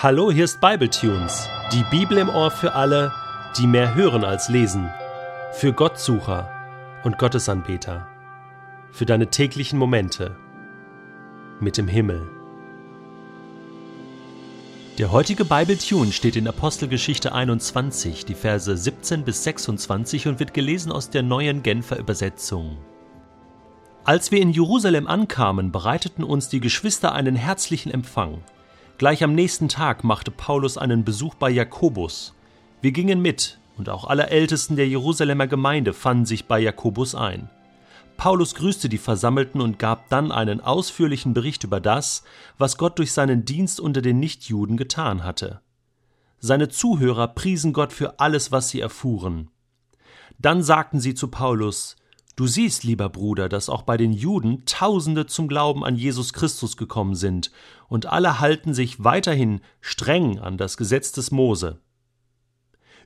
Hallo, hier ist Bibletunes, die Bibel im Ohr für alle, die mehr hören als lesen, für Gottsucher und Gottesanbeter, für deine täglichen Momente mit dem Himmel. Der heutige Bibletune steht in Apostelgeschichte 21, die Verse 17 bis 26 und wird gelesen aus der neuen Genfer Übersetzung. Als wir in Jerusalem ankamen, bereiteten uns die Geschwister einen herzlichen Empfang. Gleich am nächsten Tag machte Paulus einen Besuch bei Jakobus. Wir gingen mit, und auch alle Ältesten der Jerusalemer Gemeinde fanden sich bei Jakobus ein. Paulus grüßte die Versammelten und gab dann einen ausführlichen Bericht über das, was Gott durch seinen Dienst unter den Nichtjuden getan hatte. Seine Zuhörer priesen Gott für alles, was sie erfuhren. Dann sagten sie zu Paulus Du siehst, lieber Bruder, dass auch bei den Juden Tausende zum Glauben an Jesus Christus gekommen sind, und alle halten sich weiterhin streng an das Gesetz des Mose.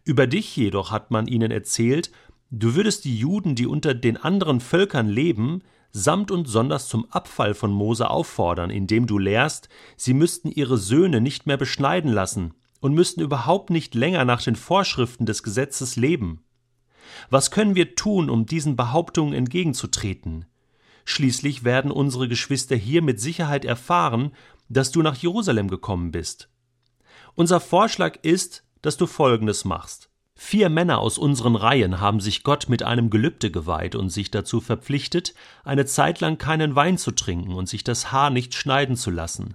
Über dich jedoch hat man ihnen erzählt, du würdest die Juden, die unter den anderen Völkern leben, samt und sonders zum Abfall von Mose auffordern, indem du lehrst, sie müssten ihre Söhne nicht mehr beschneiden lassen und müssten überhaupt nicht länger nach den Vorschriften des Gesetzes leben. Was können wir tun, um diesen Behauptungen entgegenzutreten? Schließlich werden unsere Geschwister hier mit Sicherheit erfahren, dass du nach Jerusalem gekommen bist. Unser Vorschlag ist, dass du Folgendes machst. Vier Männer aus unseren Reihen haben sich Gott mit einem Gelübde geweiht und sich dazu verpflichtet, eine Zeit lang keinen Wein zu trinken und sich das Haar nicht schneiden zu lassen.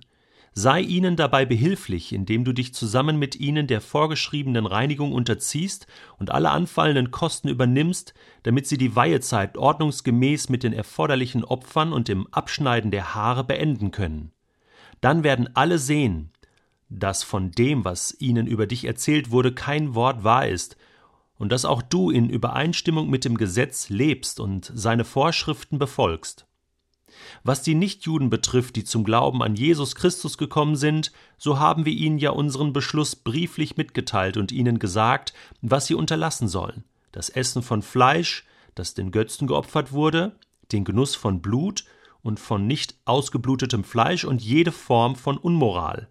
Sei ihnen dabei behilflich, indem du dich zusammen mit ihnen der vorgeschriebenen Reinigung unterziehst und alle anfallenden Kosten übernimmst, damit sie die Weihezeit ordnungsgemäß mit den erforderlichen Opfern und dem Abschneiden der Haare beenden können. Dann werden alle sehen, dass von dem, was ihnen über dich erzählt wurde, kein Wort wahr ist, und dass auch du in Übereinstimmung mit dem Gesetz lebst und seine Vorschriften befolgst. Was die Nichtjuden betrifft, die zum Glauben an Jesus Christus gekommen sind, so haben wir ihnen ja unseren Beschluss brieflich mitgeteilt und ihnen gesagt, was sie unterlassen sollen. Das Essen von Fleisch, das den Götzen geopfert wurde, den Genuss von Blut und von nicht ausgeblutetem Fleisch und jede Form von Unmoral.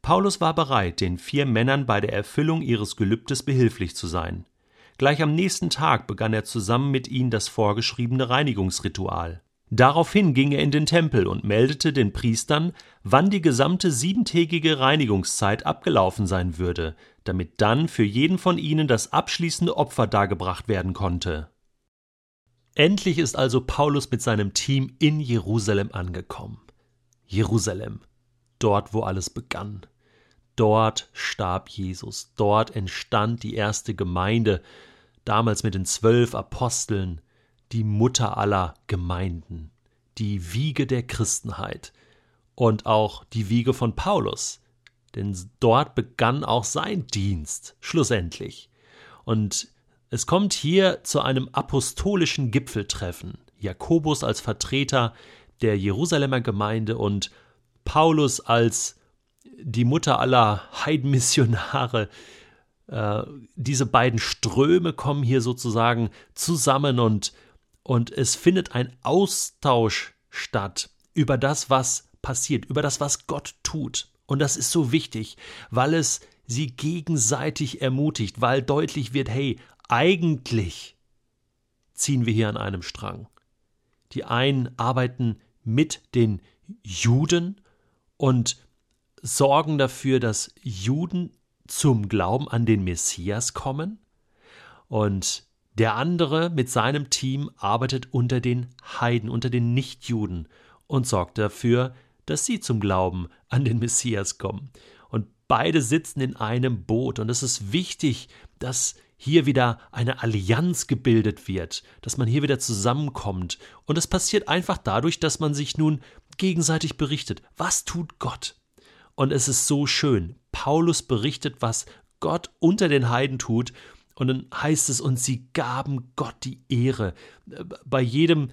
Paulus war bereit, den vier Männern bei der Erfüllung ihres Gelübdes behilflich zu sein. Gleich am nächsten Tag begann er zusammen mit ihnen das vorgeschriebene Reinigungsritual. Daraufhin ging er in den Tempel und meldete den Priestern, wann die gesamte siebentägige Reinigungszeit abgelaufen sein würde, damit dann für jeden von ihnen das abschließende Opfer dargebracht werden konnte. Endlich ist also Paulus mit seinem Team in Jerusalem angekommen. Jerusalem, dort wo alles begann. Dort starb Jesus, dort entstand die erste Gemeinde, damals mit den zwölf Aposteln, die Mutter aller Gemeinden, die Wiege der Christenheit und auch die Wiege von Paulus, denn dort begann auch sein Dienst schlussendlich. Und es kommt hier zu einem apostolischen Gipfeltreffen. Jakobus als Vertreter der Jerusalemer Gemeinde und Paulus als die Mutter aller Heidenmissionare. Äh, diese beiden Ströme kommen hier sozusagen zusammen und und es findet ein Austausch statt über das, was passiert, über das, was Gott tut. Und das ist so wichtig, weil es sie gegenseitig ermutigt, weil deutlich wird, hey, eigentlich ziehen wir hier an einem Strang. Die einen arbeiten mit den Juden und sorgen dafür, dass Juden zum Glauben an den Messias kommen. Und der andere mit seinem Team arbeitet unter den Heiden, unter den Nichtjuden und sorgt dafür, dass sie zum Glauben an den Messias kommen. Und beide sitzen in einem Boot und es ist wichtig, dass hier wieder eine Allianz gebildet wird, dass man hier wieder zusammenkommt. Und es passiert einfach dadurch, dass man sich nun gegenseitig berichtet. Was tut Gott? Und es ist so schön. Paulus berichtet, was Gott unter den Heiden tut. Und dann heißt es, und sie gaben Gott die Ehre. Bei jedem,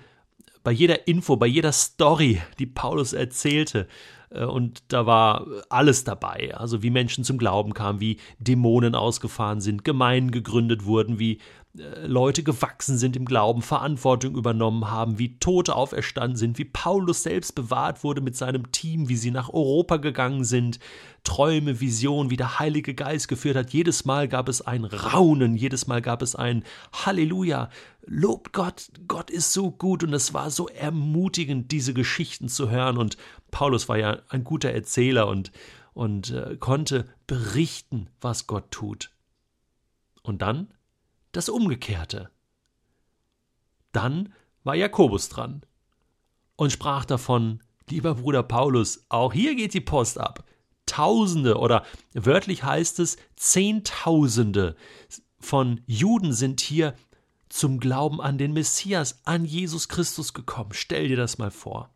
bei jeder Info, bei jeder Story, die Paulus erzählte, äh, und da war alles dabei. Also wie Menschen zum Glauben kamen, wie Dämonen ausgefahren sind, Gemeinden gegründet wurden, wie Leute gewachsen sind im Glauben, Verantwortung übernommen haben, wie Tote auferstanden sind, wie Paulus selbst bewahrt wurde mit seinem Team, wie sie nach Europa gegangen sind, Träume, Visionen, wie der Heilige Geist geführt hat. Jedes Mal gab es ein Raunen, jedes Mal gab es ein Halleluja, lobt Gott, Gott ist so gut und es war so ermutigend, diese Geschichten zu hören und Paulus war ja ein guter Erzähler und, und äh, konnte berichten, was Gott tut. Und dann das Umgekehrte. Dann war Jakobus dran und sprach davon, lieber Bruder Paulus, auch hier geht die Post ab. Tausende oder wörtlich heißt es Zehntausende von Juden sind hier zum Glauben an den Messias, an Jesus Christus gekommen. Stell dir das mal vor.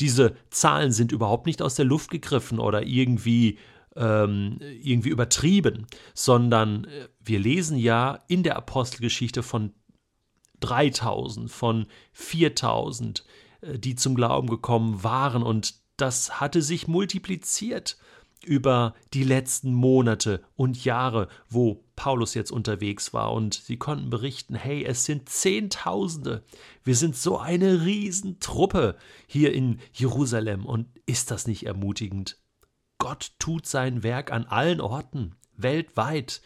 Diese Zahlen sind überhaupt nicht aus der Luft gegriffen oder irgendwie ähm, irgendwie übertrieben, sondern äh, wir lesen ja in der Apostelgeschichte von 3000, von 4000, äh, die zum Glauben gekommen waren. Und das hatte sich multipliziert über die letzten Monate und Jahre, wo Paulus jetzt unterwegs war. Und sie konnten berichten, hey, es sind Zehntausende, wir sind so eine Riesentruppe hier in Jerusalem. Und ist das nicht ermutigend? Gott tut sein Werk an allen Orten, weltweit,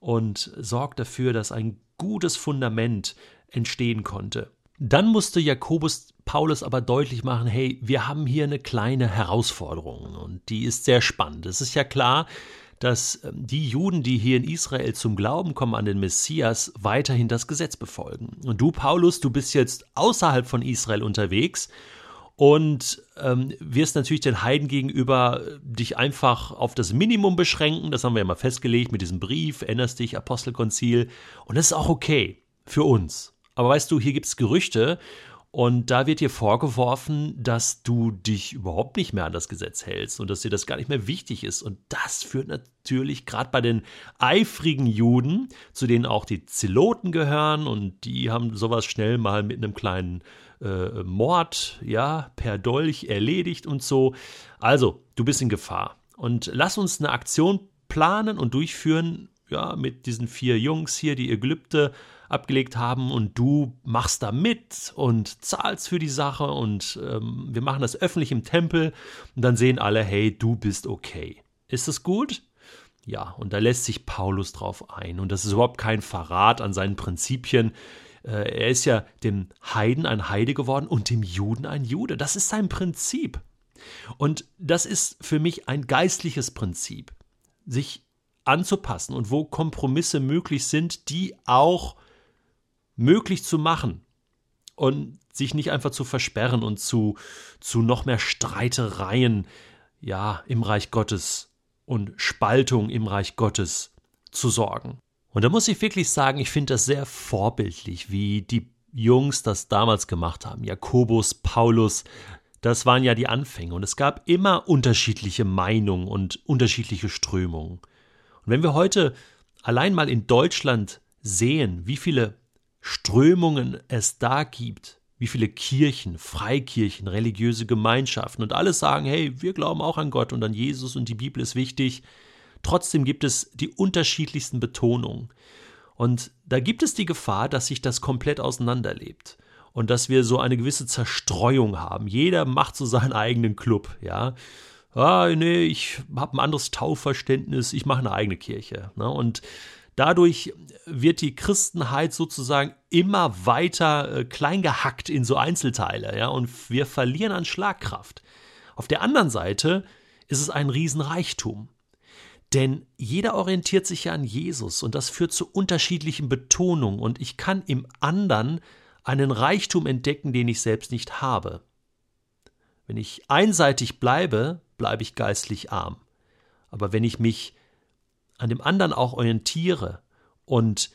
und sorgt dafür, dass ein gutes Fundament entstehen konnte. Dann musste Jakobus Paulus aber deutlich machen, hey, wir haben hier eine kleine Herausforderung und die ist sehr spannend. Es ist ja klar, dass ähm, die Juden, die hier in Israel zum Glauben kommen an den Messias, weiterhin das Gesetz befolgen. Und du, Paulus, du bist jetzt außerhalb von Israel unterwegs und ähm, wirst natürlich den Heiden gegenüber äh, dich einfach auf das Minimum beschränken. Das haben wir ja mal festgelegt mit diesem Brief, erinnerst dich, Apostelkonzil. Und das ist auch okay für uns. Aber weißt du, hier gibt es Gerüchte und da wird dir vorgeworfen, dass du dich überhaupt nicht mehr an das Gesetz hältst und dass dir das gar nicht mehr wichtig ist. Und das führt natürlich gerade bei den eifrigen Juden, zu denen auch die Zeloten gehören und die haben sowas schnell mal mit einem kleinen äh, Mord, ja, per Dolch erledigt und so. Also, du bist in Gefahr. Und lass uns eine Aktion planen und durchführen, ja, mit diesen vier Jungs hier, die ihr Gelübde abgelegt haben und du machst da mit und zahlst für die Sache und ähm, wir machen das öffentlich im Tempel und dann sehen alle, hey, du bist okay. Ist das gut? Ja, und da lässt sich Paulus drauf ein und das ist überhaupt kein Verrat an seinen Prinzipien. Äh, er ist ja dem Heiden ein Heide geworden und dem Juden ein Jude. Das ist sein Prinzip. Und das ist für mich ein geistliches Prinzip, sich anzupassen und wo Kompromisse möglich sind, die auch möglich zu machen und sich nicht einfach zu versperren und zu, zu noch mehr Streitereien ja, im Reich Gottes und Spaltung im Reich Gottes zu sorgen. Und da muss ich wirklich sagen, ich finde das sehr vorbildlich, wie die Jungs das damals gemacht haben. Jakobus, Paulus, das waren ja die Anfänge. Und es gab immer unterschiedliche Meinungen und unterschiedliche Strömungen. Und wenn wir heute allein mal in Deutschland sehen, wie viele Strömungen es da gibt, wie viele Kirchen, Freikirchen, religiöse Gemeinschaften und alles sagen, hey, wir glauben auch an Gott und an Jesus und die Bibel ist wichtig, Trotzdem gibt es die unterschiedlichsten Betonungen. Und da gibt es die Gefahr, dass sich das komplett auseinanderlebt und dass wir so eine gewisse Zerstreuung haben. Jeder macht so seinen eigenen Club, ja. Ah, nee, ich habe ein anderes Taufverständnis, ich mache eine eigene Kirche. Ne? Und dadurch wird die Christenheit sozusagen immer weiter äh, kleingehackt in so Einzelteile, ja, und wir verlieren an Schlagkraft. Auf der anderen Seite ist es ein Riesenreichtum. Denn jeder orientiert sich ja an Jesus und das führt zu unterschiedlichen Betonungen und ich kann im anderen einen Reichtum entdecken, den ich selbst nicht habe. Wenn ich einseitig bleibe, bleibe ich geistlich arm. Aber wenn ich mich an dem anderen auch orientiere und,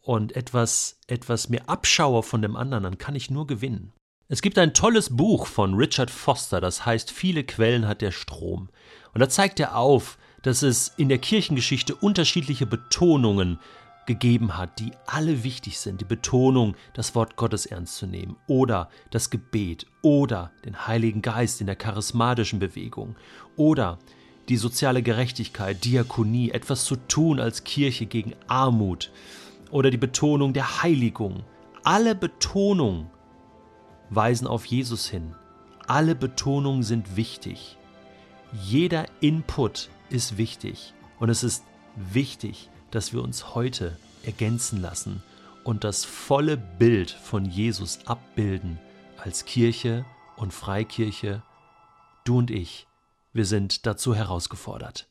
und etwas, etwas mir abschaue von dem anderen, dann kann ich nur gewinnen. Es gibt ein tolles Buch von Richard Foster, das heißt Viele Quellen hat der Strom. Und da zeigt er auf, dass es in der Kirchengeschichte unterschiedliche Betonungen gegeben hat, die alle wichtig sind. Die Betonung, das Wort Gottes ernst zu nehmen oder das Gebet oder den Heiligen Geist in der charismatischen Bewegung oder die soziale Gerechtigkeit, Diakonie, etwas zu tun als Kirche gegen Armut oder die Betonung der Heiligung. Alle Betonungen weisen auf Jesus hin. Alle Betonungen sind wichtig. Jeder Input ist wichtig. Und es ist wichtig, dass wir uns heute ergänzen lassen und das volle Bild von Jesus abbilden als Kirche und Freikirche. Du und ich, wir sind dazu herausgefordert.